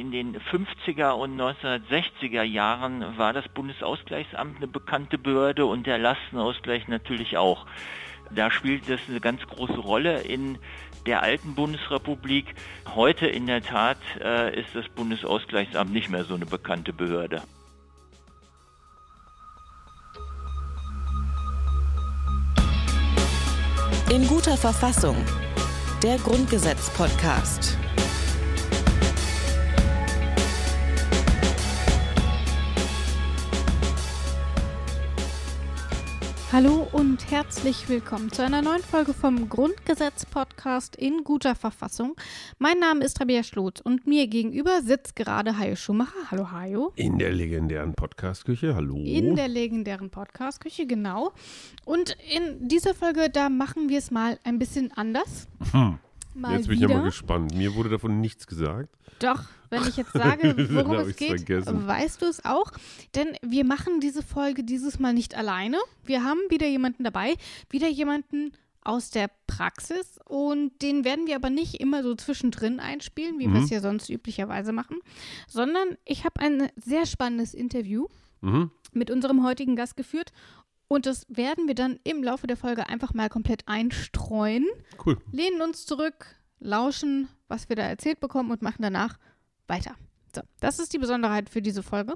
In den 50er und 1960er Jahren war das Bundesausgleichsamt eine bekannte Behörde und der Lastenausgleich natürlich auch. Da spielt das eine ganz große Rolle in der alten Bundesrepublik. Heute in der Tat äh, ist das Bundesausgleichsamt nicht mehr so eine bekannte Behörde. In guter Verfassung. Der Grundgesetz-Podcast. Hallo und herzlich willkommen zu einer neuen Folge vom Grundgesetz-Podcast in guter Verfassung. Mein Name ist Rabia Schlot und mir gegenüber sitzt gerade Hajo Schumacher. Hallo Hajo. In der legendären Podcast-Küche, hallo. In der legendären Podcast-Küche, genau. Und in dieser Folge, da machen wir es mal ein bisschen anders. Hm. Mal Jetzt bin ich wieder. ja mal gespannt. Mir wurde davon nichts gesagt. Doch, wenn ich jetzt sage, worum es geht, vergessen. weißt du es auch. Denn wir machen diese Folge dieses Mal nicht alleine. Wir haben wieder jemanden dabei, wieder jemanden aus der Praxis und den werden wir aber nicht immer so zwischendrin einspielen, wie wir Mhm. es ja sonst üblicherweise machen, sondern ich habe ein sehr spannendes Interview Mhm. mit unserem heutigen Gast geführt und das werden wir dann im Laufe der Folge einfach mal komplett einstreuen Cool. lehnen uns zurück, lauschen, was wir da erzählt bekommen und machen danach weiter. So, das ist die Besonderheit für diese Folge.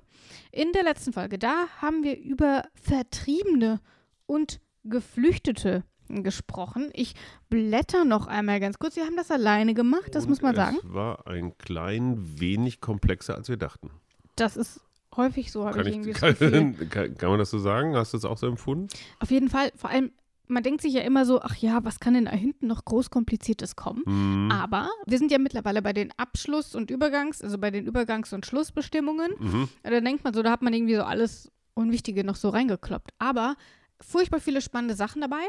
In der letzten Folge, da haben wir über Vertriebene und Geflüchtete gesprochen. Ich blätter noch einmal ganz kurz. Wir haben das alleine gemacht, das Und muss man sagen. Es war ein klein wenig komplexer, als wir dachten. Das ist häufig so, habe ich irgendwie ich, das Gefühl. kann, kann, kann man das so sagen? Hast du das auch so empfunden? Auf jeden Fall, vor allem, man denkt sich ja immer so, ach ja, was kann denn da hinten noch groß Kompliziertes kommen? Mhm. Aber wir sind ja mittlerweile bei den Abschluss- und Übergangs-, also bei den Übergangs- und Schlussbestimmungen. Mhm. Da denkt man so, da hat man irgendwie so alles Unwichtige noch so reingekloppt. Aber furchtbar viele spannende Sachen dabei.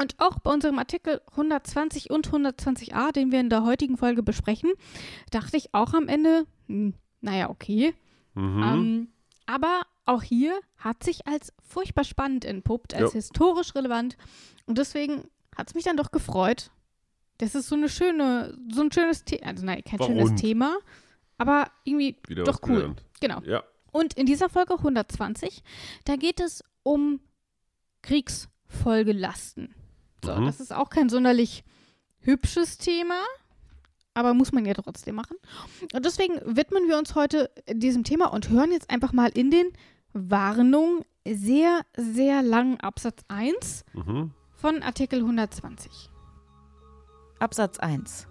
Und auch bei unserem Artikel 120 und 120a, den wir in der heutigen Folge besprechen, dachte ich auch am Ende, hm, naja, okay. Mhm. Ähm, aber auch hier hat sich als furchtbar spannend entpuppt, als Ja. historisch relevant. Und deswegen hat es mich dann doch gefreut. Das ist so eine schöne, so ein schönes Thema. Also nein, kein War schönes. Thema, aber irgendwie Wieder doch cool. gelernt. Genau. Ja. Und in dieser Folge 120, da geht es um Kriegsfolgelasten. So, Mhm. das ist auch kein sonderlich hübsches Thema, aber muss man ja trotzdem machen. Und deswegen widmen wir uns heute diesem Thema und hören jetzt einfach mal in den Warnungen sehr, sehr langen Absatz 1 Mhm. von Artikel 120. Absatz 1.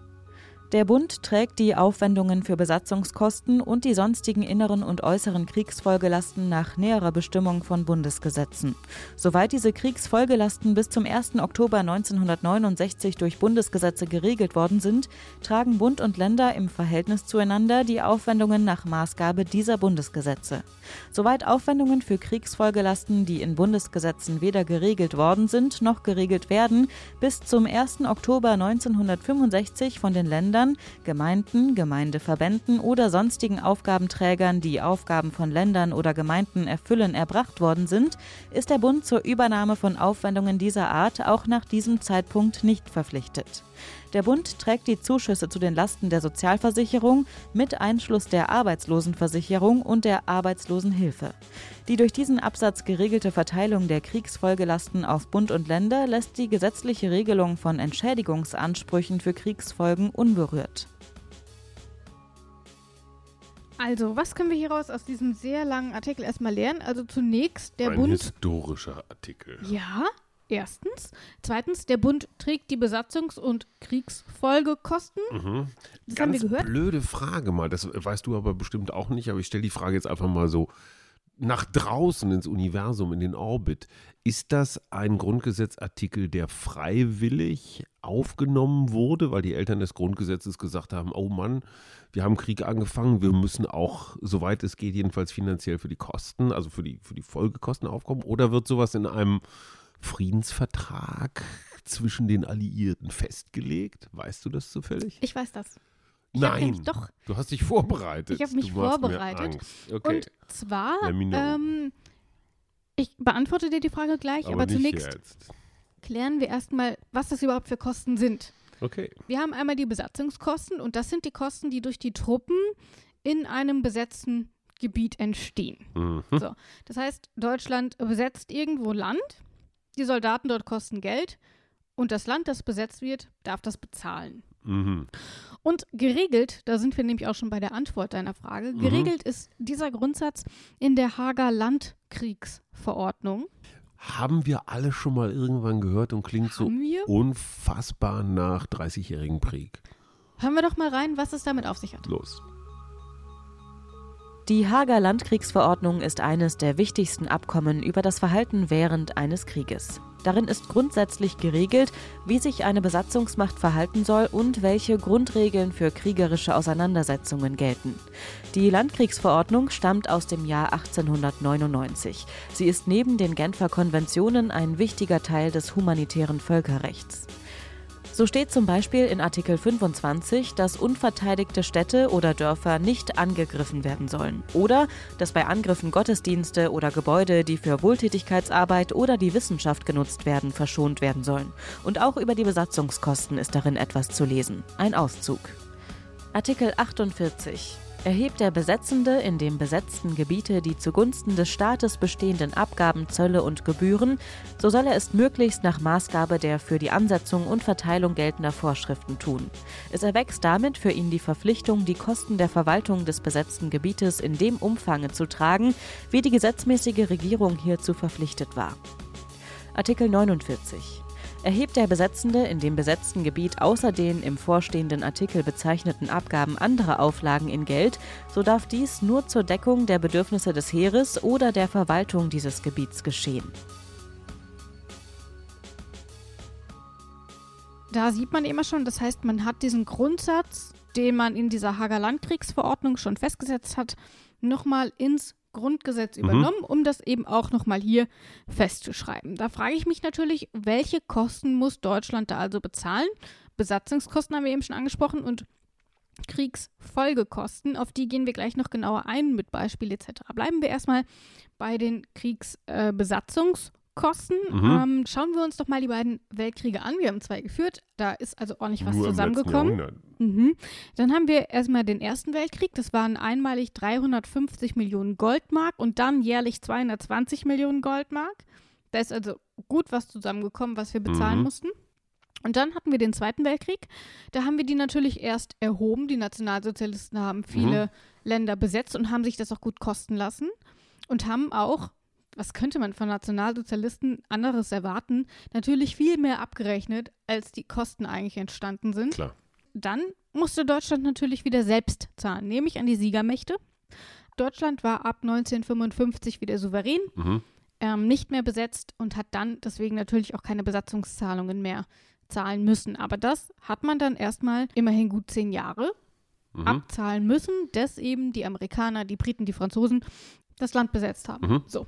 Der Bund trägt die Aufwendungen für Besatzungskosten und die sonstigen inneren und äußeren Kriegsfolgelasten nach näherer Bestimmung von Bundesgesetzen. Soweit diese Kriegsfolgelasten bis zum 1. Oktober 1969 durch Bundesgesetze geregelt worden sind, tragen Bund und Länder im Verhältnis zueinander die Aufwendungen nach Maßgabe dieser Bundesgesetze. Soweit Aufwendungen für Kriegsfolgelasten, die in Bundesgesetzen weder geregelt worden sind noch geregelt werden, bis zum 1. Oktober 1965 von den Ländern, Gemeinden, Gemeindeverbänden oder sonstigen Aufgabenträgern, die Aufgaben von Ländern oder Gemeinden erfüllen, erbracht worden sind, ist der Bund zur Übernahme von Aufwendungen dieser Art auch nach diesem Zeitpunkt nicht verpflichtet. Der Bund trägt die Zuschüsse zu den Lasten der Sozialversicherung mit Einschluss der Arbeitslosenversicherung und der Arbeitslosenhilfe. Die durch diesen Absatz geregelte Verteilung der Kriegsfolgelasten auf Bund und Länder lässt die gesetzliche Regelung von Entschädigungsansprüchen für Kriegsfolgen unberührt. Also, was können wir hieraus aus diesem sehr langen Artikel erstmal lernen? Also zunächst, der ein Bund historischer Artikel. Ja, erstens. Zweitens, der Bund trägt die Besatzungs- und Kriegsfolgekosten. Mhm. Das haben wir Ganz gehört. blöde Frage mal. Das weißt du aber bestimmt auch nicht, aber ich stelle die Frage jetzt einfach mal so nach draußen ins Universum, in den Orbit. Ist das ein Grundgesetzartikel, der freiwillig aufgenommen wurde, weil die Eltern des Grundgesetzes gesagt haben, oh Mann, wir haben Krieg angefangen, wir müssen auch, soweit es geht, jedenfalls finanziell für die Kosten, also für die, für die Folgekosten aufkommen? Oder wird sowas in einem Friedensvertrag zwischen den Alliierten festgelegt? Weißt du das zufällig? Ich weiß das. Ich Nein. doch. Du hast dich vorbereitet. Ich hab mich du vorbereitet. Okay. Und zwar, ähm, ich beantworte dir die Frage gleich, aber, nicht zunächst jetzt. klären wir erstmal, was das überhaupt für Kosten sind. Okay. Wir haben einmal die Besatzungskosten und das sind die Kosten, die durch die Truppen in einem besetzten Gebiet entstehen. Mhm. So, das heißt, Deutschland besetzt irgendwo Land, die Soldaten dort kosten Geld und das Land, das besetzt wird, darf das bezahlen. Mhm. Und geregelt, da sind wir nämlich auch schon bei der Antwort deiner Frage, Mhm. geregelt ist dieser Grundsatz in der Hager Landkriegsverordnung. Haben wir alle schon mal irgendwann gehört und klingt so Haben wir? unfassbar nach 30-jährigen Krieg. Hören wir doch mal rein, was es damit auf sich hat. Los. Die Hager Landkriegsverordnung ist eines der wichtigsten Abkommen über das Verhalten während eines Krieges. Darin ist grundsätzlich geregelt, wie sich eine Besatzungsmacht verhalten soll und welche Grundregeln für kriegerische Auseinandersetzungen gelten. Die Landkriegsverordnung stammt aus dem Jahr 1899. Sie ist neben den Genfer Konventionen ein wichtiger Teil des humanitären Völkerrechts. So steht zum Beispiel in Artikel 25, dass unverteidigte Städte oder Dörfer nicht angegriffen werden sollen. Oder dass bei Angriffen Gottesdienste oder Gebäude, die für Wohltätigkeitsarbeit oder die Wissenschaft genutzt werden, verschont werden sollen. Und auch über die Besatzungskosten ist darin etwas zu lesen. Ein Auszug. Artikel 48. Erhebt der Besetzende in dem besetzten Gebiete die zugunsten des Staates bestehenden Abgaben, Zölle und Gebühren, so soll er es möglichst nach Maßgabe der für die Ansetzung und Verteilung geltender Vorschriften tun. Es erwächst damit für ihn die Verpflichtung, die Kosten der Verwaltung des besetzten Gebietes in dem Umfange zu tragen, wie die gesetzmäßige Regierung hierzu verpflichtet war. Artikel 49. Erhebt der Besetzende in dem besetzten Gebiet außer den im vorstehenden Artikel bezeichneten Abgaben andere Auflagen in Geld, so darf dies nur zur Deckung der Bedürfnisse des Heeres oder der Verwaltung dieses Gebiets geschehen. Da sieht man immer schon, das heißt, man hat diesen Grundsatz, den man in dieser Hager Landkriegsverordnung schon festgesetzt hat, nochmal ins Grundgesetz Mhm. übernommen, um das eben auch nochmal hier festzuschreiben. Da frage ich mich natürlich, welche Kosten muss Deutschland da also bezahlen? Besatzungskosten haben wir eben schon angesprochen und Kriegsfolgekosten, auf die gehen wir gleich noch genauer ein mit Beispiel etc. Bleiben wir erstmal bei den Kriegsbesatzungskosten. Mhm. Ähm, schauen wir uns doch mal die beiden Weltkriege an. Wir haben zwei geführt, da ist also ordentlich was Nur zusammengekommen. Mhm. Dann haben wir erstmal den Ersten Weltkrieg. Das waren einmalig 350 Millionen Goldmark und dann jährlich 220 Millionen Goldmark. Da ist also gut was zusammengekommen, was wir bezahlen Mhm. mussten. Und dann hatten wir den Zweiten Weltkrieg. Da haben wir die natürlich erst erhoben. Die Nationalsozialisten haben viele Länder besetzt und haben sich das auch gut kosten lassen. Und haben auch, was könnte man von Nationalsozialisten anderes erwarten, natürlich viel mehr abgerechnet, als die Kosten eigentlich entstanden sind. Klar. Dann musste Deutschland natürlich wieder selbst zahlen, nämlich an die Siegermächte. Deutschland war ab 1955 wieder souverän, Mhm. ähm, nicht mehr besetzt und hat dann deswegen natürlich auch keine Besatzungszahlungen mehr zahlen müssen. Aber das hat man dann erstmal immerhin gut zehn Jahre Mhm. abzahlen müssen, dass eben die Amerikaner, die Briten, die Franzosen das Land besetzt haben. Mhm. So.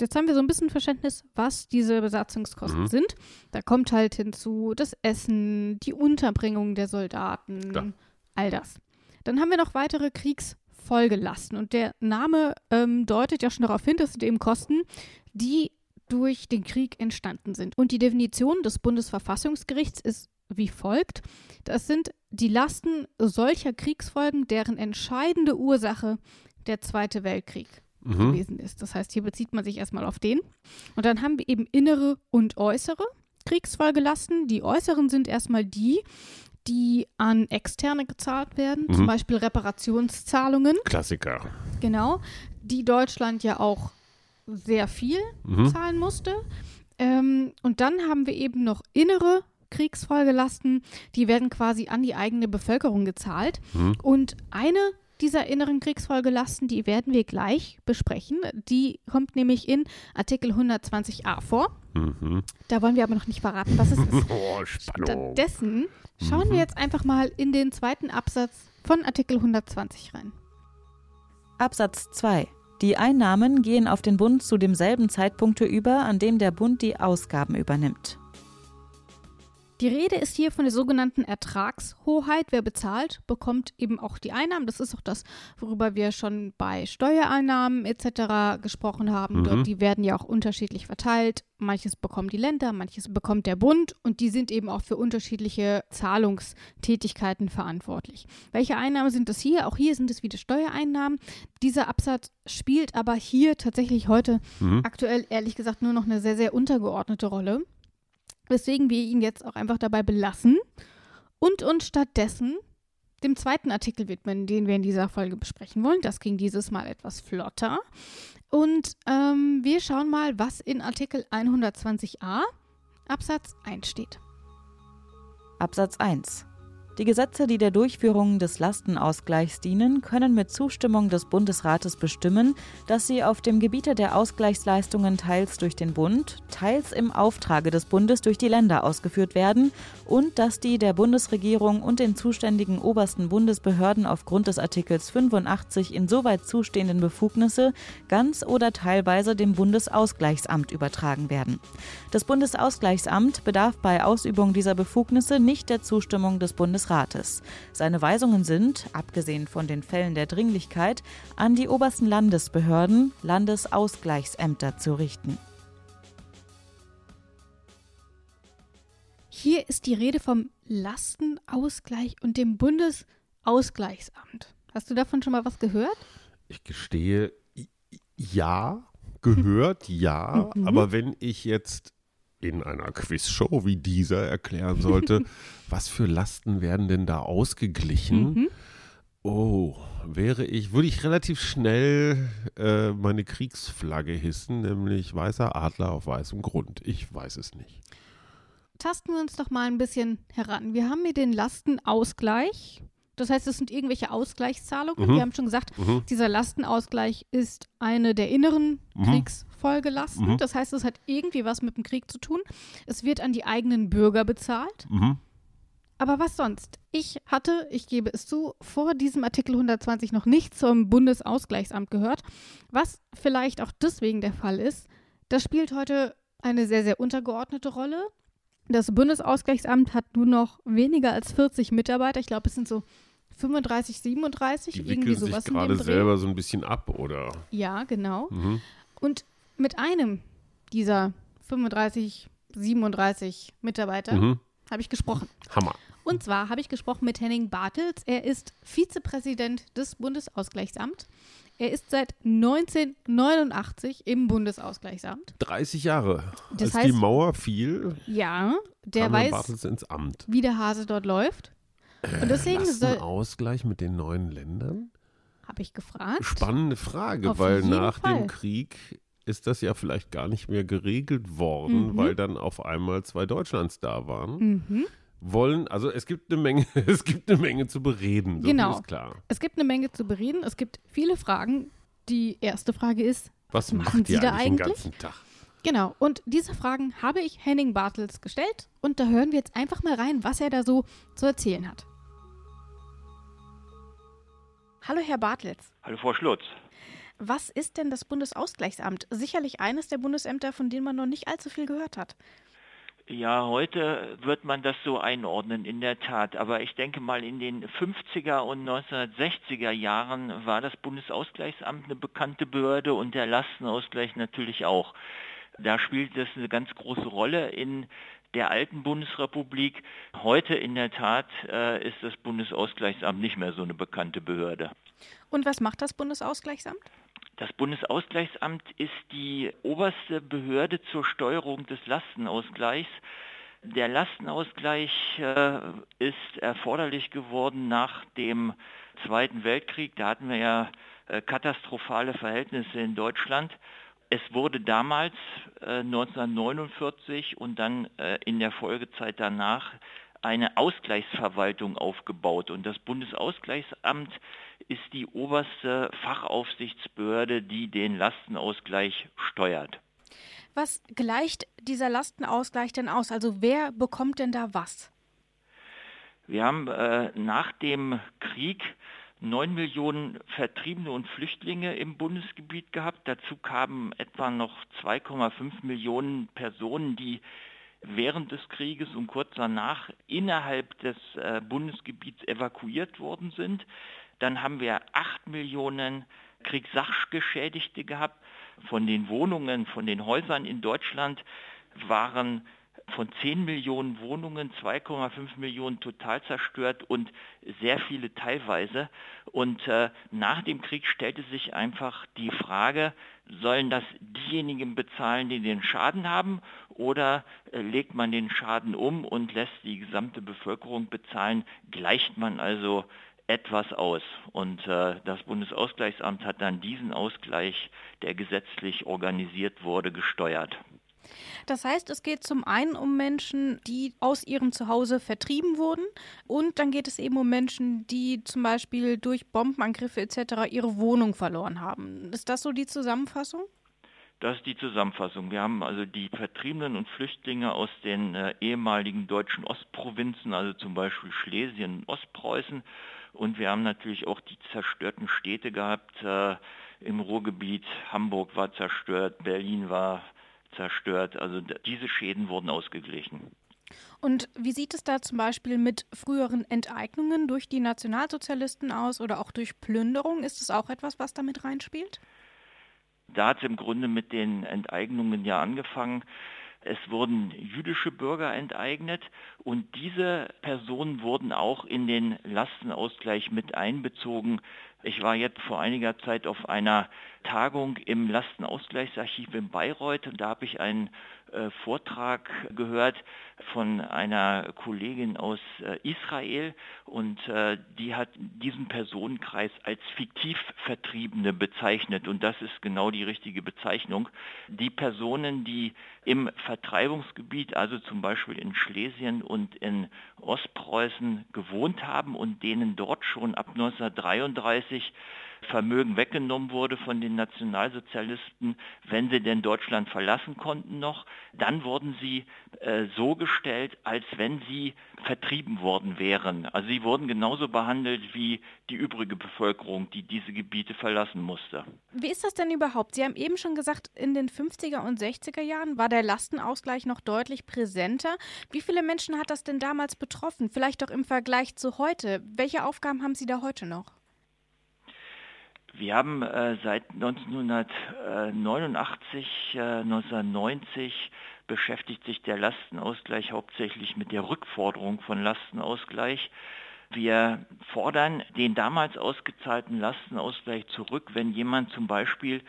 Jetzt haben wir so ein bisschen Verständnis, was diese Besatzungskosten Mhm. sind. Da kommt halt hinzu das Essen, die Unterbringung der Soldaten, Klar. all das. Dann haben wir noch weitere Kriegsfolgelasten. Und der Name ähm, deutet ja schon darauf hin, das sind eben Kosten, die durch den Krieg entstanden sind. Und die Definition des Bundesverfassungsgerichts ist wie folgt. Das sind die Lasten solcher Kriegsfolgen, deren entscheidende Ursache der Zweite Weltkrieg Mhm. gewesen ist. Das heißt, hier bezieht man sich erstmal auf den. Und dann haben wir eben innere und äußere Kriegsfolgelasten. Die äußeren sind erstmal die, die an Externe gezahlt werden, Mhm. zum Beispiel Reparationszahlungen, Klassiker. genau, die Deutschland ja auch sehr viel Mhm. zahlen musste. Ähm, und dann haben wir eben noch innere Kriegsfolgelasten, die werden quasi an die eigene Bevölkerung gezahlt. Mhm. Und eine dieser inneren Kriegsfolgelasten, die werden wir gleich besprechen. Die kommt nämlich in Artikel 120a vor. Mhm. Da wollen wir aber noch nicht verraten, was es ist. Oh, Spannung. Stattdessen schauen Mhm. wir jetzt einfach mal in den zweiten Absatz von Artikel 120 rein. Absatz 2. Die Einnahmen gehen auf den Bund zu demselben Zeitpunkte über, an dem der Bund die Ausgaben übernimmt. Die Rede ist hier von der sogenannten Ertragshoheit. Wer bezahlt, bekommt eben auch die Einnahmen. Das ist auch das, worüber wir schon bei Steuereinnahmen etc. gesprochen haben. Mhm. Dort, die werden ja auch unterschiedlich verteilt. Manches bekommen die Länder, manches bekommt der Bund und die sind eben auch für unterschiedliche Zahlungstätigkeiten verantwortlich. Welche Einnahmen sind das hier? Auch hier sind es wieder Steuereinnahmen. Dieser Absatz spielt aber hier tatsächlich heute Mhm. aktuell ehrlich gesagt nur noch eine sehr, sehr untergeordnete Rolle. Weswegen wir ihn jetzt auch einfach dabei belassen und uns stattdessen dem zweiten Artikel widmen, den wir in dieser Folge besprechen wollen. Das ging dieses Mal etwas flotter. Und ähm, wir schauen mal, was in Artikel 120a Absatz 1 steht. Absatz 1. Die Gesetze, die der Durchführung des Lastenausgleichs dienen, können mit Zustimmung des Bundesrates bestimmen, dass sie auf dem Gebiete der Ausgleichsleistungen teils durch den Bund, teils im Auftrage des Bundes durch die Länder ausgeführt werden und dass die der Bundesregierung und den zuständigen obersten Bundesbehörden aufgrund des Artikels 85 insoweit zustehenden Befugnisse ganz oder teilweise dem Bundesausgleichsamt übertragen werden. Das Bundesausgleichsamt bedarf bei Ausübung dieser Befugnisse nicht der Zustimmung des Bundesrates. Seine Weisungen sind, abgesehen von den Fällen der Dringlichkeit, an die obersten Landesbehörden, Landesausgleichsämter zu richten. Hier ist die Rede vom Lastenausgleich und dem Bundesausgleichsamt. Hast du davon schon mal was gehört? Ich gestehe, ja, gehört, ja, Mhm. aber wenn ich jetzt in einer Quizshow wie dieser erklären sollte, was für Lasten werden denn da ausgeglichen? Mhm. Oh, wäre ich, würde ich relativ schnell äh, meine Kriegsflagge hissen, nämlich weißer Adler auf weißem Grund. Ich weiß es nicht. Tasten wir uns doch mal ein bisschen heran. Wir haben hier den Lastenausgleich. Das heißt, es sind irgendwelche Ausgleichszahlungen. Mhm. Wir haben schon gesagt, Mhm. dieser Lastenausgleich ist eine der inneren Mhm. Kriegsfolgelasten. Mhm. Das heißt, es hat irgendwie was mit dem Krieg zu tun. Es wird an die eigenen Bürger bezahlt. Mhm. Aber was sonst? Ich hatte, ich gebe es zu, vor diesem Artikel 120 noch nicht zum Bundesausgleichsamt gehört. Was vielleicht auch deswegen der Fall ist, das spielt heute eine sehr, sehr untergeordnete Rolle. Das Bundesausgleichsamt hat nur noch weniger als 40 Mitarbeiter. Ich glaube, es sind so 35, 37, Die irgendwie sich sowas in gerade selber so ein bisschen ab, oder? Ja, genau. Mhm. Und mit einem dieser 35, 37 Mitarbeiter Mhm. habe ich gesprochen. Hammer. Und zwar habe ich gesprochen mit Henning Bartels. Er ist Vizepräsident des Bundesausgleichsamts. Er ist seit 1989 im Bundesausgleichsamt. 30 Jahre. Das Als die heißt- Mauer fiel, Ja, der weiß, ins Amt. wie der Hase dort läuft. Und deswegen soll, Lastenausgleich mit den neuen Ländern? habe ich gefragt. Spannende Frage, Auf weil nach Fall. dem Krieg ist das ja vielleicht gar nicht mehr geregelt worden, Mhm. weil dann auf einmal zwei Deutschlands da waren. Mhm. Wollen, also es gibt eine Menge, es gibt eine Menge zu bereden, so Genau. ist klar. Es gibt eine Menge zu bereden. Es gibt viele Fragen. Die erste Frage ist, Was machen macht Sie ihr da eigentlich den ganzen Tag? Genau, und diese Fragen habe ich Henning Bartels gestellt und da hören wir jetzt einfach mal rein, was er da so zu erzählen hat. Hallo Herr Bartels, Hallo Frau Schlutz. was ist denn das Bundesausgleichsamt? Sicherlich eines der Bundesämter, von denen man noch nicht allzu viel gehört hat. Ja, heute wird man das so einordnen, in der Tat. Aber ich denke mal, in den 50er und 1960er Jahren war das Bundesausgleichsamt eine bekannte Behörde und der Lastenausgleich natürlich auch. Da spielt das eine ganz große Rolle in der alten Bundesrepublik. Heute in der Tat äh, ist das Bundesausgleichsamt nicht mehr so eine bekannte Behörde. Und was macht das Bundesausgleichsamt? Das Bundesausgleichsamt ist die oberste Behörde zur Steuerung des Lastenausgleichs. Der Lastenausgleich äh, ist erforderlich geworden nach dem Zweiten Weltkrieg. Da hatten wir ja äh, katastrophale Verhältnisse in Deutschland. Es wurde damals äh, 1949 und dann äh, in der Folgezeit danach eine Ausgleichsverwaltung aufgebaut. Und das Bundesausgleichsamt ist die oberste Fachaufsichtsbehörde, die den Lastenausgleich steuert. Was gleicht dieser Lastenausgleich denn aus? Also wer bekommt denn da was? Wir haben äh, nach dem Krieg 9 Millionen Vertriebene und Flüchtlinge im Bundesgebiet gehabt. Dazu kamen etwa noch 2,5 Millionen Personen, die während des Krieges und kurz danach innerhalb des äh, Bundesgebiets evakuiert worden sind. Dann haben wir 8 Millionen Kriegssachgeschädigte gehabt. Von den Wohnungen, von den Häusern in Deutschland waren von 10 Millionen Wohnungen 2,5 Millionen total zerstört und sehr viele teilweise. Und äh, nach dem Krieg stellte sich einfach die Frage, sollen das diejenigen bezahlen, die den Schaden haben, oder äh, legt man den Schaden um und lässt die gesamte Bevölkerung bezahlen? Gleicht man also etwas aus. Und äh, das Bundesausgleichsamt hat dann diesen Ausgleich, der gesetzlich organisiert wurde, gesteuert. Das heißt, es geht zum einen um Menschen, die aus ihrem Zuhause vertrieben wurden und dann geht es eben um Menschen, die zum Beispiel durch Bombenangriffe etc. ihre Wohnung verloren haben. Ist das so die Zusammenfassung? Das ist die Zusammenfassung. Wir haben also die Vertriebenen und Flüchtlinge aus den äh, ehemaligen deutschen Ostprovinzen, also zum Beispiel Schlesien und Ostpreußen. Und wir haben natürlich auch die zerstörten Städte gehabt. Äh, Im Ruhrgebiet Hamburg war zerstört, Berlin war zerstört. Also diese Schäden wurden ausgeglichen. Und wie sieht es da zum Beispiel mit früheren Enteignungen durch die Nationalsozialisten aus oder auch durch Plünderung? Ist es auch etwas, was damit reinspielt? Da hat es im Grunde mit den Enteignungen ja angefangen. Es wurden jüdische Bürger enteignet und diese Personen wurden auch in den Lastenausgleich mit einbezogen. Ich war jetzt vor einiger Zeit auf einer Tagung im Lastenausgleichsarchiv in Bayreuth und da habe ich einen Vortrag gehört von einer Kollegin aus äh, Israel und äh, die hat diesen Personenkreis als fiktiv Vertriebene bezeichnet und das ist genau die richtige Bezeichnung. Die Personen, die im Vertreibungsgebiet, also zum Beispiel in Schlesien und in Ostpreußen gewohnt haben und denen dort schon ab 1933 Vermögen weggenommen wurde von den Nationalsozialisten, wenn sie denn Deutschland verlassen konnten noch, dann wurden sie äh, so gestellt, als wenn sie vertrieben worden wären. Also sie wurden genauso behandelt wie die übrige Bevölkerung, die diese Gebiete verlassen musste. Wie ist das denn überhaupt? Sie haben eben schon gesagt, in den 50er und 60er Jahren war der Lastenausgleich noch deutlich präsenter. Wie viele Menschen hat das denn damals betroffen? Vielleicht auch im Vergleich zu heute. Welche Aufgaben haben Sie da heute noch? Wir haben äh, seit 1989, äh, 1990 beschäftigt sich der Lastenausgleich hauptsächlich mit der Rückforderung von Lastenausgleich. Wir fordern den damals ausgezahlten Lastenausgleich zurück, wenn jemand zum Beispiel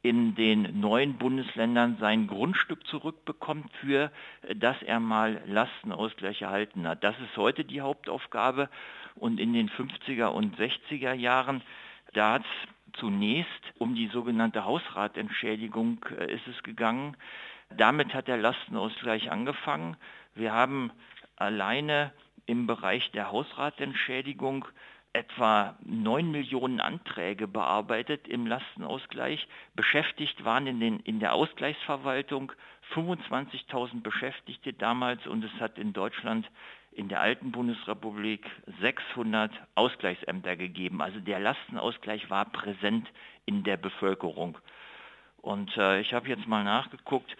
in den neuen Bundesländern sein Grundstück zurückbekommt, für das er mal Lastenausgleich erhalten hat. Das ist heute die Hauptaufgabe und in den 50er und 60er Jahren da hat es zunächst um die sogenannte Hausratentschädigung äh, ist es gegangen. Damit hat der Lastenausgleich angefangen. Wir haben alleine im Bereich der Hausratentschädigung etwa 9 Millionen Anträge bearbeitet im Lastenausgleich. Beschäftigt waren in, den, in der Ausgleichsverwaltung 25.000 Beschäftigte damals und es hat in Deutschland in der alten Bundesrepublik 600 Ausgleichsämter gegeben. Also der Lastenausgleich war präsent in der Bevölkerung. Und äh, ich habe jetzt mal nachgeguckt,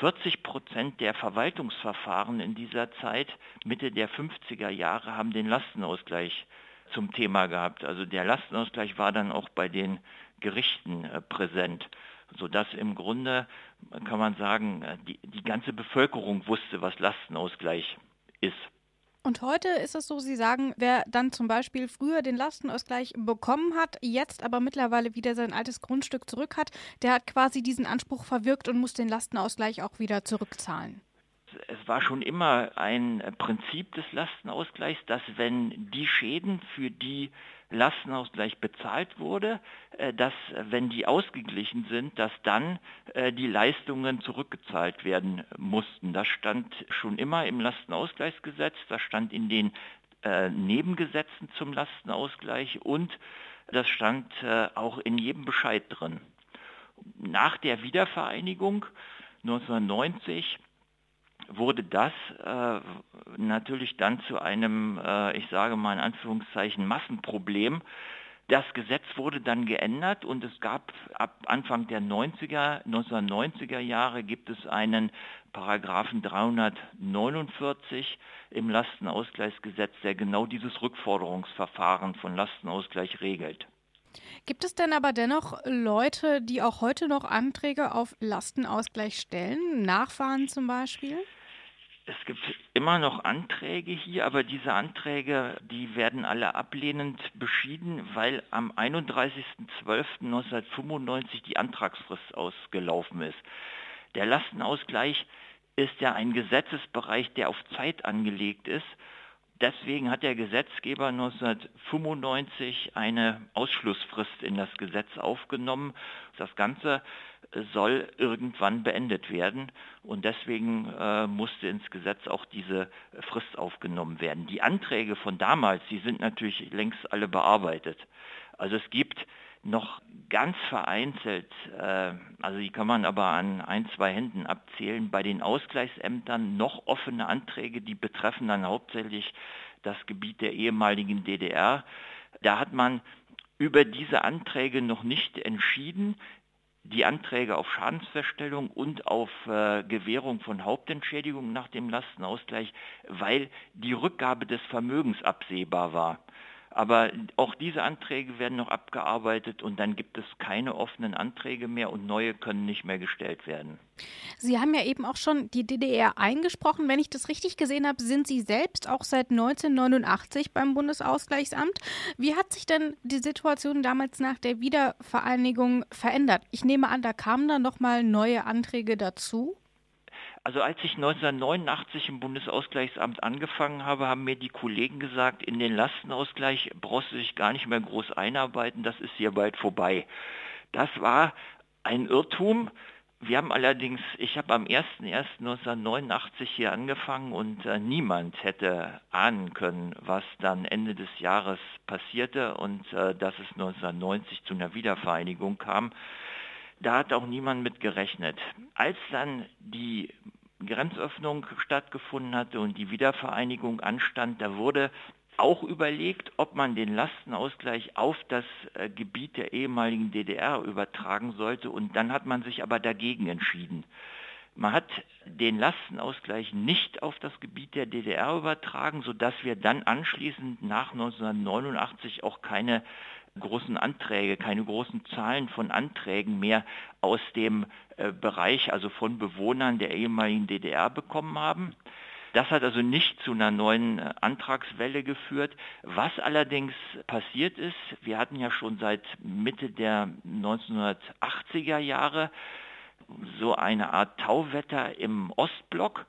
40 Prozent der Verwaltungsverfahren in dieser Zeit, Mitte der 50er Jahre, haben den Lastenausgleich zum Thema gehabt. Also der Lastenausgleich war dann auch bei den Gerichten äh, präsent, sodass im Grunde, kann man sagen, äh, die, die ganze Bevölkerung wusste, was Lastenausgleich ist. Und heute ist es so, Sie sagen, wer dann zum Beispiel früher den Lastenausgleich bekommen hat, jetzt aber mittlerweile wieder sein altes Grundstück zurück hat, der hat quasi diesen Anspruch verwirkt und muss den Lastenausgleich auch wieder zurückzahlen. Es war schon immer ein Prinzip des Lastenausgleichs, dass wenn die Schäden, für die Lastenausgleich bezahlt wurde, äh, dass wenn die ausgeglichen sind, dass dann äh, die Leistungen zurückgezahlt werden mussten. Das stand schon immer im Lastenausgleichsgesetz, das stand in den äh, Nebengesetzen zum Lastenausgleich und das stand auch in jedem Bescheid drin. Nach der Wiedervereinigung 1990 wurde das äh, natürlich dann zu einem, äh, ich sage mal in Anführungszeichen, Massenproblem, Das Gesetz wurde dann geändert und es gab ab Anfang der 90er, 1990er Jahre gibt es einen Paragraphen 349 im Lastenausgleichsgesetz, der genau dieses Rückforderungsverfahren von Lastenausgleich regelt. Gibt es denn aber dennoch Leute, die auch heute noch Anträge auf Lastenausgleich stellen, Nachfahren zum Beispiel? Es gibt immer noch Anträge hier, aber diese Anträge, die werden alle ablehnend beschieden, weil am 31.12.1995 die Antragsfrist ausgelaufen ist. Der Lastenausgleich ist ja ein Gesetzesbereich, der auf Zeit angelegt ist. Deswegen hat der Gesetzgeber 1995 eine Ausschlussfrist in das Gesetz aufgenommen. Das Ganze soll irgendwann beendet werden und deswegen äh, musste ins Gesetz auch diese Frist aufgenommen werden. Die Anträge von damals, die sind natürlich längst alle bearbeitet. Also es gibt noch ganz vereinzelt, äh, also die kann man aber an ein, zwei Händen abzählen, bei den Ausgleichsämtern noch offene Anträge, die betreffen dann hauptsächlich das Gebiet der ehemaligen DDR. Da hat man über diese Anträge noch nicht entschieden die Anträge auf Schadensfeststellung und auf äh, Gewährung von Hauptentschädigung nach dem Lastenausgleich, weil die Rückgabe des Vermögens absehbar war. Aber auch diese Anträge werden noch abgearbeitet und dann gibt es keine offenen Anträge mehr und neue können nicht mehr gestellt werden. Sie haben ja eben auch schon die DDR eingesprochen. Wenn ich das richtig gesehen habe, sind Sie selbst auch seit 1989 beim Bundesausgleichsamt. Wie hat sich denn die Situation damals nach der Wiedervereinigung verändert? Ich nehme an, da kamen dann noch mal neue Anträge dazu. Also als ich 1989 im Bundesausgleichsamt angefangen habe, haben mir die Kollegen gesagt, in den Lastenausgleich brauchst du dich gar nicht mehr groß einarbeiten, das ist hier bald vorbei. Das war ein Irrtum. Wir haben allerdings, ich habe am 01.01.1989 hier angefangen und äh, niemand hätte ahnen können, was dann Ende des Jahres passierte und äh, dass es 1990 zu einer Wiedervereinigung kam. Da hat auch niemand mit gerechnet. Als dann die Grenzöffnung stattgefunden hatte und die Wiedervereinigung anstand, da wurde auch überlegt, ob man den Lastenausgleich auf das äh, Gebiet der ehemaligen DDR übertragen sollte. Und dann hat man sich aber dagegen entschieden. Man hat den Lastenausgleich nicht auf das Gebiet der DDR übertragen, sodass wir dann anschließend nach 1989 auch keine großen Anträge, keine großen Zahlen von Anträgen mehr aus dem äh, Bereich, also von Bewohnern der ehemaligen DDR bekommen haben. Das hat also nicht zu einer neuen äh, Antragswelle geführt. Was allerdings passiert ist, wir hatten ja schon seit Mitte der 1980er Jahre so eine Art Tauwetter im Ostblock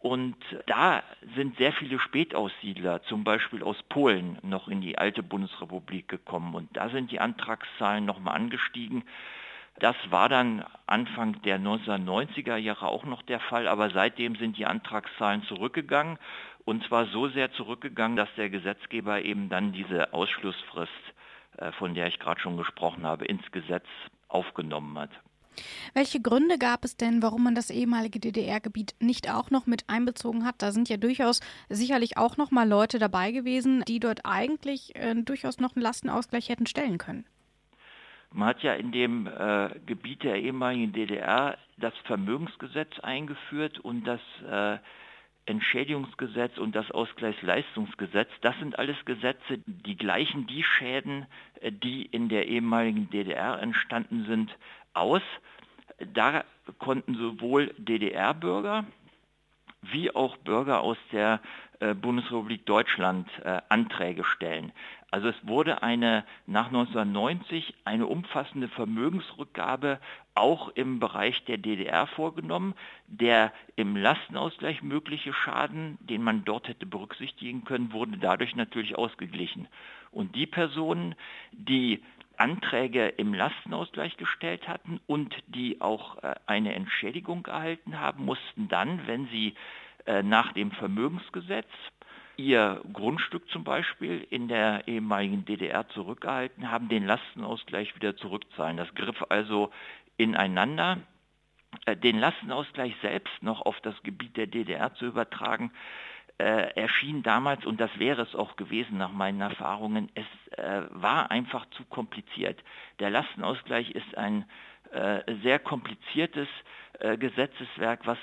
und da sind sehr viele Spätaussiedler, zum Beispiel aus Polen, noch in die alte Bundesrepublik gekommen. Und da sind die Antragszahlen nochmal angestiegen. Das war dann Anfang der 1990er Jahre auch noch der Fall, aber seitdem sind die Antragszahlen zurückgegangen. Und zwar so sehr zurückgegangen, dass der Gesetzgeber eben dann diese Ausschlussfrist, äh, von der ich gerade schon gesprochen habe, ins Gesetz aufgenommen hat. Welche Gründe gab es denn, warum man das ehemalige DDR-Gebiet nicht auch noch mit einbezogen hat? Da sind ja durchaus sicherlich auch noch mal Leute dabei gewesen, die dort eigentlich äh, durchaus noch einen Lastenausgleich hätten stellen können. Man hat ja in dem äh, Gebiet der ehemaligen DDR das Vermögensgesetz eingeführt und das äh, Entschädigungsgesetz und das Ausgleichsleistungsgesetz. Das sind alles Gesetze, die gleichen die Schäden, äh, die in der ehemaligen DDR entstanden sind, aus. Da konnten sowohl DDR-Bürger wie auch Bürger aus der äh, Bundesrepublik Deutschland äh, Anträge stellen. Also es wurde eine nach 1990 eine umfassende Vermögensrückgabe auch im Bereich der DDR vorgenommen. Der im Lastenausgleich mögliche Schaden, den man dort hätte berücksichtigen können, wurde dadurch natürlich ausgeglichen. Und die Personen, die Anträge im Lastenausgleich gestellt hatten und die auch äh, eine Entschädigung erhalten haben, mussten dann, wenn sie äh, nach dem Vermögensgesetz ihr Grundstück zum Beispiel in der ehemaligen DDR zurückgehalten haben, den Lastenausgleich wieder zurückzahlen. Das griff also ineinander. Äh, den Lastenausgleich selbst noch auf das Gebiet der DDR zu übertragen, äh, erschien damals, und das wäre es auch gewesen nach meinen Erfahrungen, es äh, war einfach zu kompliziert. Der Lastenausgleich ist ein äh, sehr kompliziertes äh, Gesetzeswerk, was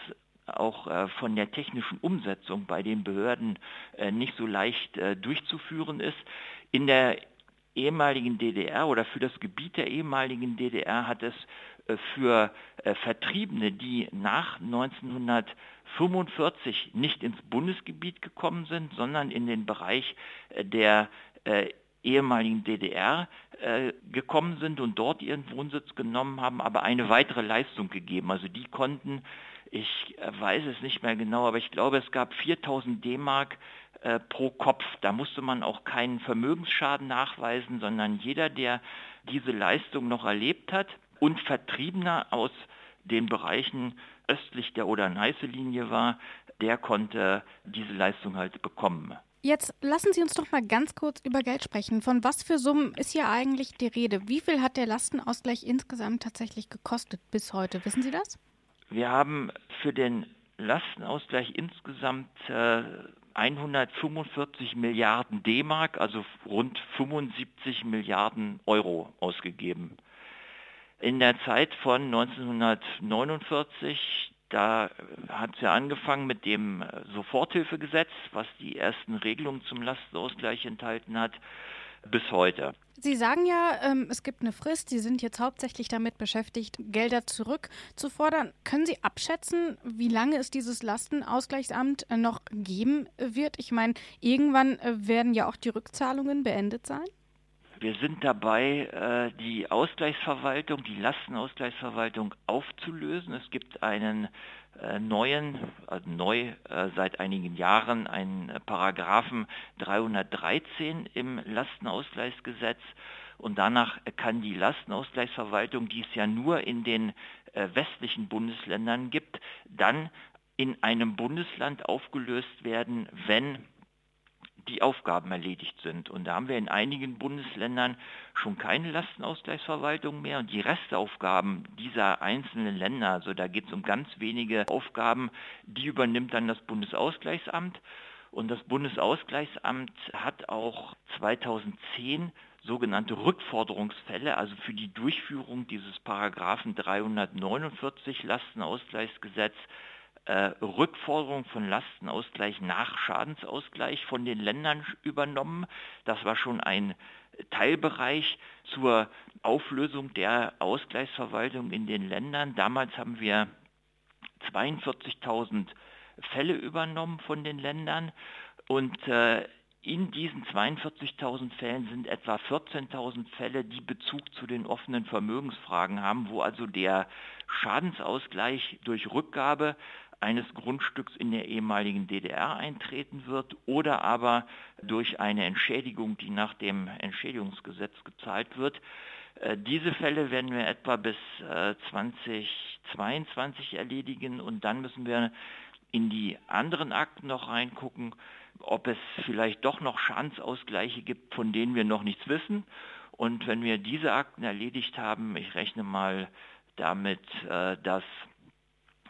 auch äh, von der technischen Umsetzung bei den Behörden äh, nicht so leicht durchzuführen ist. In der ehemaligen DDR oder für das Gebiet der ehemaligen DDR hat es für Vertriebene, die nach 1900 45 nicht ins Bundesgebiet gekommen sind, sondern in den Bereich äh, der äh, ehemaligen DDR äh, gekommen sind und dort ihren Wohnsitz genommen haben, aber eine weitere Leistung gegeben. Also die konnten, ich äh, weiß es nicht mehr genau, aber ich glaube, es gab 4000 D-Mark äh, pro Kopf. Da musste man auch keinen Vermögensschaden nachweisen, sondern jeder, der diese Leistung noch erlebt hat und Vertriebener aus den Bereichen östlich der Oder-Neiße-Linie war, der konnte diese Leistung halt bekommen. Jetzt lassen Sie uns doch mal ganz kurz über Geld sprechen. Von was für Summen ist hier eigentlich die Rede? Wie viel hat der Lastenausgleich insgesamt tatsächlich gekostet bis heute? Wissen Sie das? Wir haben für den Lastenausgleich insgesamt äh, 145 Milliarden D-Mark, also rund 75 Milliarden Euro ausgegeben. In der Zeit von 1949, da hat es ja angefangen mit dem Soforthilfegesetz, was die ersten Regelungen zum Lastenausgleich enthalten hat, bis heute. Sie sagen ja, ähm, es gibt eine Frist. Sie sind jetzt hauptsächlich damit beschäftigt, Gelder zurückzufordern. Können Sie abschätzen, wie lange es dieses Lastenausgleichsamt äh, noch geben wird? Ich meine, irgendwann äh, werden ja auch die Rückzahlungen beendet sein. Wir sind dabei, äh, die Ausgleichsverwaltung, die Lastenausgleichsverwaltung aufzulösen. Es gibt einen äh, neuen, also neu äh, seit einigen Jahren, einen Paragraphen 313 im Lastenausgleichsgesetz. Und danach kann die Lastenausgleichsverwaltung, die es ja nur in den westlichen Bundesländern gibt, dann in einem Bundesland aufgelöst werden, wenn die Aufgaben erledigt sind. Und da haben wir in einigen Bundesländern schon keine Lastenausgleichsverwaltung mehr. Und die Restaufgaben dieser einzelnen Länder, also da geht es um ganz wenige Aufgaben, die übernimmt dann das Bundesausgleichsamt. Und das Bundesausgleichsamt hat auch 2010 sogenannte Rückforderungsfälle, also für die Durchführung dieses Paragraphen 349 Lastenausgleichsgesetz Rückforderung von Lastenausgleich nach Schadensausgleich von den Ländern übernommen. Das war schon ein Teilbereich zur Auflösung der Ausgleichsverwaltung in den Ländern. Damals haben wir 42.000 Fälle übernommen von den Ländern und äh, in diesen 42.000 Fällen sind etwa 14.000 Fälle, die Bezug zu den offenen Vermögensfragen haben, wo also der Schadensausgleich durch Rückgabe eines Grundstücks in der ehemaligen DDR eintreten wird oder aber durch eine Entschädigung, die nach dem Entschädigungsgesetz gezahlt wird. Äh, diese Fälle werden wir etwa bis 2022 äh, erledigen und dann müssen wir in die anderen Akten noch reingucken, ob es vielleicht doch noch Schadensausgleiche gibt, von denen wir noch nichts wissen. Und wenn wir diese Akten erledigt haben, ich rechne mal damit, äh, dass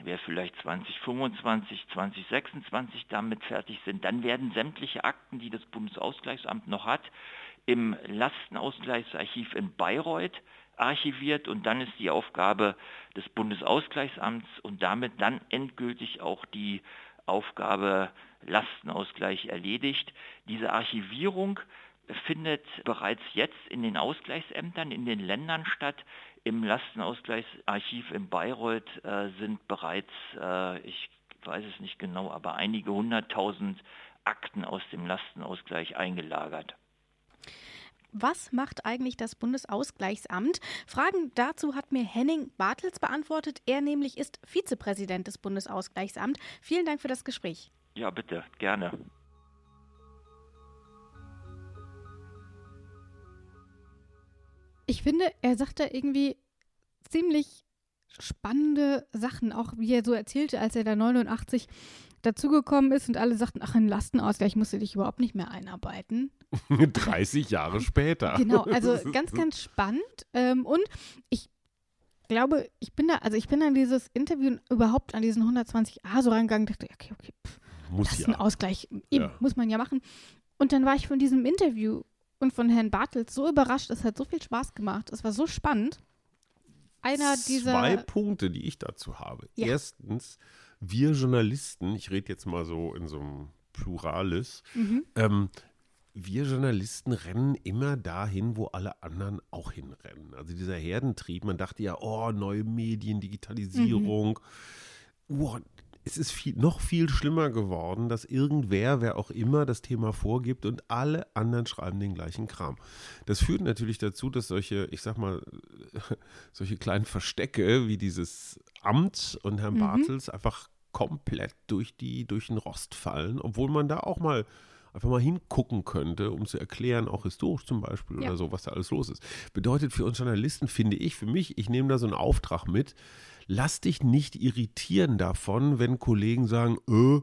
wir vielleicht 2025, 2026 damit fertig sind, dann werden sämtliche Akten, die das Bundesausgleichsamt noch hat, im Lastenausgleichsarchiv in Bayreuth archiviert und dann ist die Aufgabe des Bundesausgleichsamts und damit dann endgültig auch die Aufgabe Lastenausgleich erledigt. Diese Archivierung findet bereits jetzt in den Ausgleichsämtern in den Ländern statt. Im Lastenausgleichsarchiv in Bayreuth äh, sind bereits, äh, ich weiß es nicht genau, aber einige hunderttausend Akten aus dem Lastenausgleich eingelagert. Was macht eigentlich das Bundesausgleichsamt? Fragen dazu hat mir Henning Bartels beantwortet. Er nämlich ist Vizepräsident des Bundesausgleichsamts. Vielen Dank für das Gespräch. Ja, bitte, gerne. Ich finde, er sagt da irgendwie ziemlich spannende Sachen, auch wie er so erzählte, als er da 89 dazugekommen ist und alle sagten, ach, ein Lastenausgleich musst du dich überhaupt nicht mehr einarbeiten. 30 Jahre später. Genau, also ganz, ganz spannend. Ähm, und ich glaube, ich bin da, also ich bin an dieses Interview überhaupt an diesen 120a so reingegangen, dachte, okay, okay, pff, muss ist ja. ein Ausgleich. Eben, Ja. muss man ja machen. Und dann war ich von diesem Interview und von Herrn Bartels so überrascht. Es hat so viel Spaß gemacht. Es war so spannend. Einer dieser. Zwei Punkte, die ich dazu habe. Ja. Erstens, wir Journalisten, ich rede jetzt mal so in so einem Pluralis, Mhm. ähm, wir Journalisten rennen immer dahin, wo alle anderen auch hinrennen. Also dieser Herdentrieb, man dachte ja, oh, neue Medien, Digitalisierung. Oh, es ist viel, noch viel schlimmer geworden, dass irgendwer, wer auch immer, das Thema vorgibt und alle anderen schreiben den gleichen Kram. Das führt natürlich dazu, dass solche, ich sag mal, solche kleinen Verstecke wie dieses Amt und Herrn Mhm. Bartels einfach komplett durch die, durch den Rost fallen, obwohl man da auch mal einfach mal hingucken könnte, um zu erklären, auch historisch zum Beispiel Ja. oder so, was da alles los ist. Bedeutet für uns Journalisten, finde ich, für mich, ich nehme da so einen Auftrag mit, lass dich nicht irritieren davon, wenn Kollegen sagen, äh,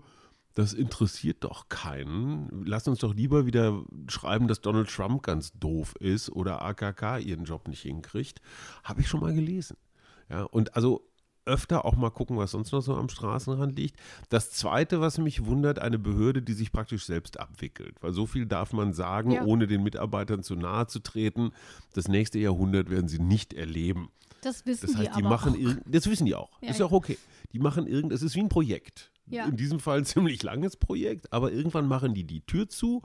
das interessiert doch keinen. Lass uns doch lieber wieder schreiben, dass Donald Trump ganz doof ist oder AKK ihren Job nicht hinkriegt. Habe ich schon mal gelesen. Ja, und also öfter auch mal gucken, was sonst noch so am Straßenrand liegt. Das Zweite, was mich wundert, eine Behörde, die sich praktisch selbst abwickelt. Weil so viel darf man sagen, Ja. ohne den Mitarbeitern zu nahe zu treten. Das nächste Jahrhundert werden sie nicht erleben. Das wissen Das heißt, die die aber machen auch. das wissen die auch. Ja, ist ja. auch okay. Die machen irgend, es ist wie ein Projekt. Ja. In diesem Fall ein ziemlich langes Projekt, aber irgendwann machen die die Tür zu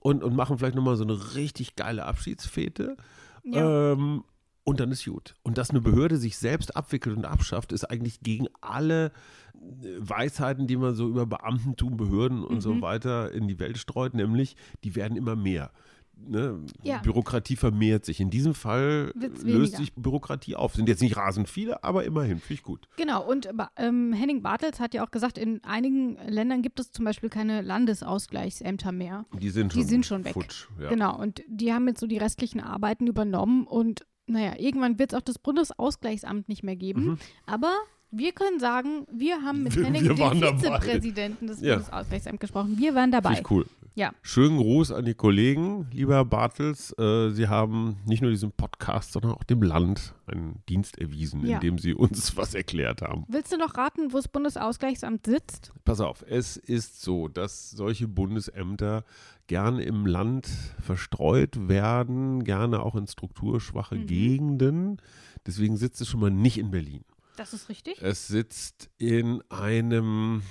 und, und machen vielleicht nochmal so eine richtig geile Abschiedsfete. Ja. Ähm, und dann ist gut. Und dass eine Behörde sich selbst abwickelt und abschafft, ist eigentlich gegen alle äh, Weisheiten, die man so über Beamtentum, Behörden und so Mhm. weiter in die Welt streut, nämlich die werden immer mehr. Ne? Ja. Bürokratie vermehrt sich. In diesem Fall löst sich Bürokratie auf. Sind jetzt nicht rasend viele, aber immerhin, finde ich gut. Genau, und ähm, Henning Bartels hat ja auch gesagt, in einigen Ländern gibt es zum Beispiel keine Landesausgleichsämter mehr. Die sind Die schon, sind schon weg. futsch. Ja. Genau, und die haben jetzt so die restlichen Arbeiten übernommen und naja, irgendwann wird es auch das Bundesausgleichsamt nicht mehr geben. Mhm. Aber wir können sagen, wir haben mit Henning, dem. Vizepräsidenten des Ja. Bundesausgleichsamts, gesprochen. Wir waren dabei. Finde ich cool. Ja. Schönen Gruß an die Kollegen, lieber Herr Bartels. Äh, Sie haben nicht nur diesem Podcast, sondern auch dem Land einen Dienst erwiesen, Ja. indem Sie uns was erklärt haben. Willst du noch raten, wo das Bundesausgleichsamt sitzt? Pass auf, es ist so, dass solche Bundesämter gerne im Land verstreut werden, gerne auch in strukturschwache Mhm. Gegenden. Deswegen sitzt es schon mal nicht in Berlin. Das ist richtig. Es sitzt in einem,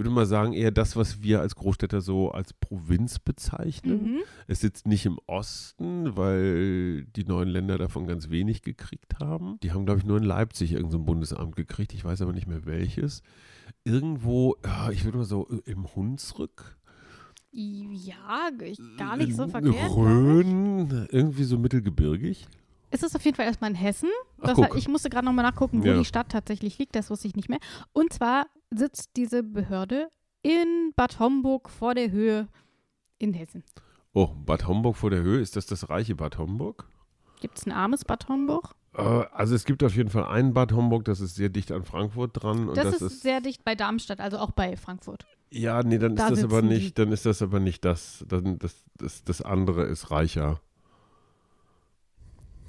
würde mal sagen, eher das, was wir als Großstädter so als Provinz bezeichnen. Mhm. Es sitzt nicht im Osten, weil die neuen Länder davon ganz wenig gekriegt haben. Die haben, glaube ich, nur in Leipzig irgendein so Bundesamt gekriegt. Ich weiß aber nicht mehr welches. Irgendwo, ich würde mal so im Hunsrück. Ja, gar nicht so verkehrt. Rhön, irgendwie so mittelgebirgig. Es ist auf jeden Fall erstmal in Hessen. Ach, hat, ich musste gerade nochmal nachgucken, wo Ja. die Stadt tatsächlich liegt. Das wusste ich nicht mehr. Und zwar sitzt diese Behörde in Bad Homburg vor der Höhe in Hessen. Oh, Bad Homburg vor der Höhe. Ist das das reiche Bad Homburg? Gibt es ein armes Bad Homburg? Äh, Also es gibt auf jeden Fall ein Bad Homburg, das ist sehr dicht an Frankfurt dran. Und Das, das, ist, sehr dicht bei Darmstadt, also auch bei Frankfurt. Ja, nee, dann Da ist das aber nicht, dann ist das aber nicht das. Dann das, das, das andere ist reicher.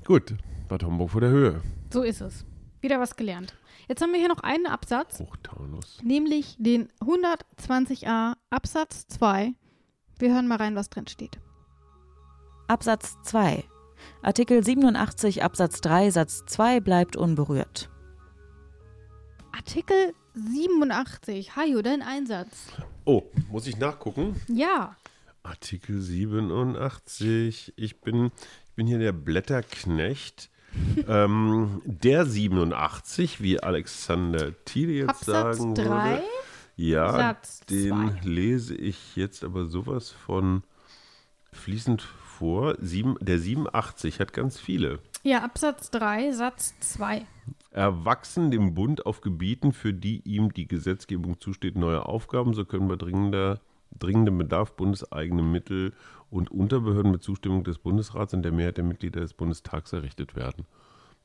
Gut, Bad Homburg vor der Höhe. So ist es. Wieder was gelernt. Jetzt haben wir hier noch einen Absatz, Hochtaunus. nämlich den 120a Absatz 2. Wir hören mal rein, was drin steht. Absatz 2. Artikel 87 Absatz 3 Satz 2 bleibt unberührt. Artikel 87. Hajo, dein Einsatz. Oh, muss ich nachgucken? Ja. Artikel 87. Ich bin, bin hier der Blätterknecht. ähm, der 87, wie Alexander Thiele jetzt Absatz sagen 3. würde. Ja, Satz den zwei. lese ich jetzt aber sowas von fließend vor. Sieben, der 87 hat ganz viele. Ja, Absatz 3, Satz 2. Erwachsen dem Bund auf Gebieten, für die ihm die Gesetzgebung zusteht, neue Aufgaben, so können bei dringender, dringendem Bedarf bundeseigene Mittel und Unterbehörden mit Zustimmung des Bundesrats und der Mehrheit der Mitglieder des Bundestags errichtet werden.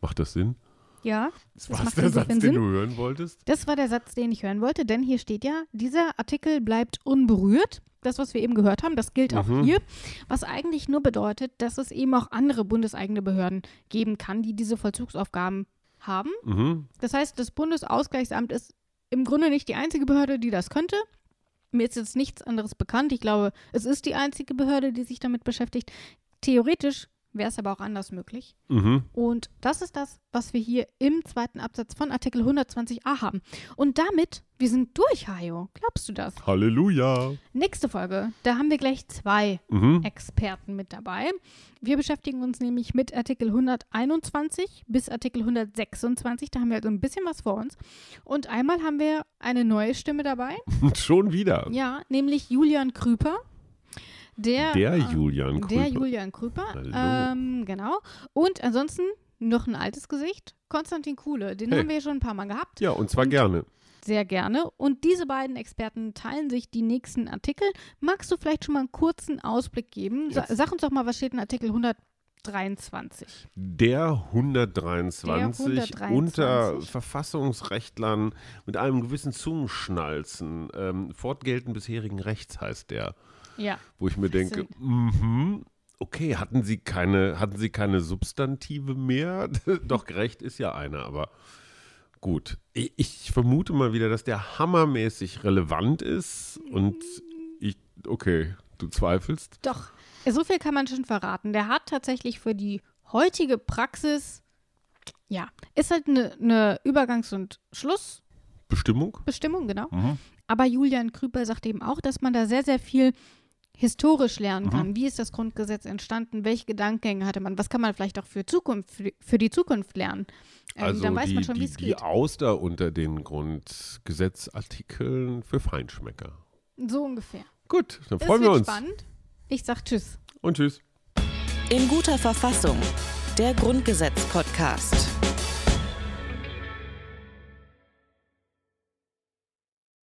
Macht das Sinn? Ja, Das Das war macht der Satz, den Sinn. du hören wolltest? das war der Satz, den ich hören wollte, denn hier steht ja, dieser Artikel bleibt unberührt. Das, was wir eben gehört haben, das gilt auch Mhm. hier. Was eigentlich nur bedeutet, dass es eben auch andere bundeseigene Behörden geben kann, die diese Vollzugsaufgaben haben. Mhm. Das heißt, das Bundesausgleichsamt ist im Grunde nicht die einzige Behörde, die das könnte. Mir ist jetzt nichts anderes bekannt. Ich glaube, es ist die einzige Behörde, die sich damit beschäftigt. Theoretisch wäre es aber auch anders möglich. Mhm. Und das ist das, was wir hier im zweiten Absatz von Artikel 120a haben. Und damit, wir sind durch, Hajo. Glaubst du das? Halleluja. Nächste Folge, da haben wir gleich zwei Mhm. Experten mit dabei. Wir beschäftigen uns nämlich mit Artikel 121 bis Artikel 126. Da haben wir also ein bisschen was vor uns. Und einmal haben wir eine neue Stimme dabei. Schon wieder. Ja, nämlich Julian Krüper. Der, Der äh, Julian Krüper. Der Julian Krüper. Ähm, genau. Und ansonsten noch ein altes Gesicht. Konstantin Kuhle. Den Hey. haben wir ja schon ein paar Mal gehabt. Ja, und zwar Und- gerne. Sehr gerne. Und diese beiden Experten teilen sich die nächsten Artikel. Magst du vielleicht schon mal einen kurzen Ausblick geben? Jetzt. sag uns doch mal, was steht in Artikel 123? Der 123, Der 123. unter Verfassungsrechtlern mit einem gewissen Zungenschnalzen. Ähm, fortgeltend bisherigen Rechts heißt der. Ja. Wo ich mir denke, mhm, okay, hatten Sie keine, hatten Sie keine Substantive mehr? Doch, gerecht ist ja eine, aber gut. Ich, ich vermute mal wieder, dass der hammermäßig relevant ist und ich, okay, du zweifelst? Doch, so viel kann man schon verraten. Der hat tatsächlich für die heutige Praxis, ja, ist halt eine ne Übergangs- und Schlussbestimmung, Bestimmung? genau. Mhm. Aber Julian Krüper sagt eben auch, dass man da sehr, sehr viel historisch lernen kann. Wie ist das Grundgesetz entstanden? Welche Gedankengänge hatte man? Was kann man vielleicht auch für Zukunft, für, für die Zukunft lernen? Ähm, Also dann weiß die, man schon, wie die, es die geht. Auster unter den Grundgesetzartikeln für Feinschmecker. So ungefähr. Gut, dann Es freuen wir uns. spannend. Ich sag Tschüss. Und tschüss. In guter Verfassung. Der Grundgesetz-Podcast.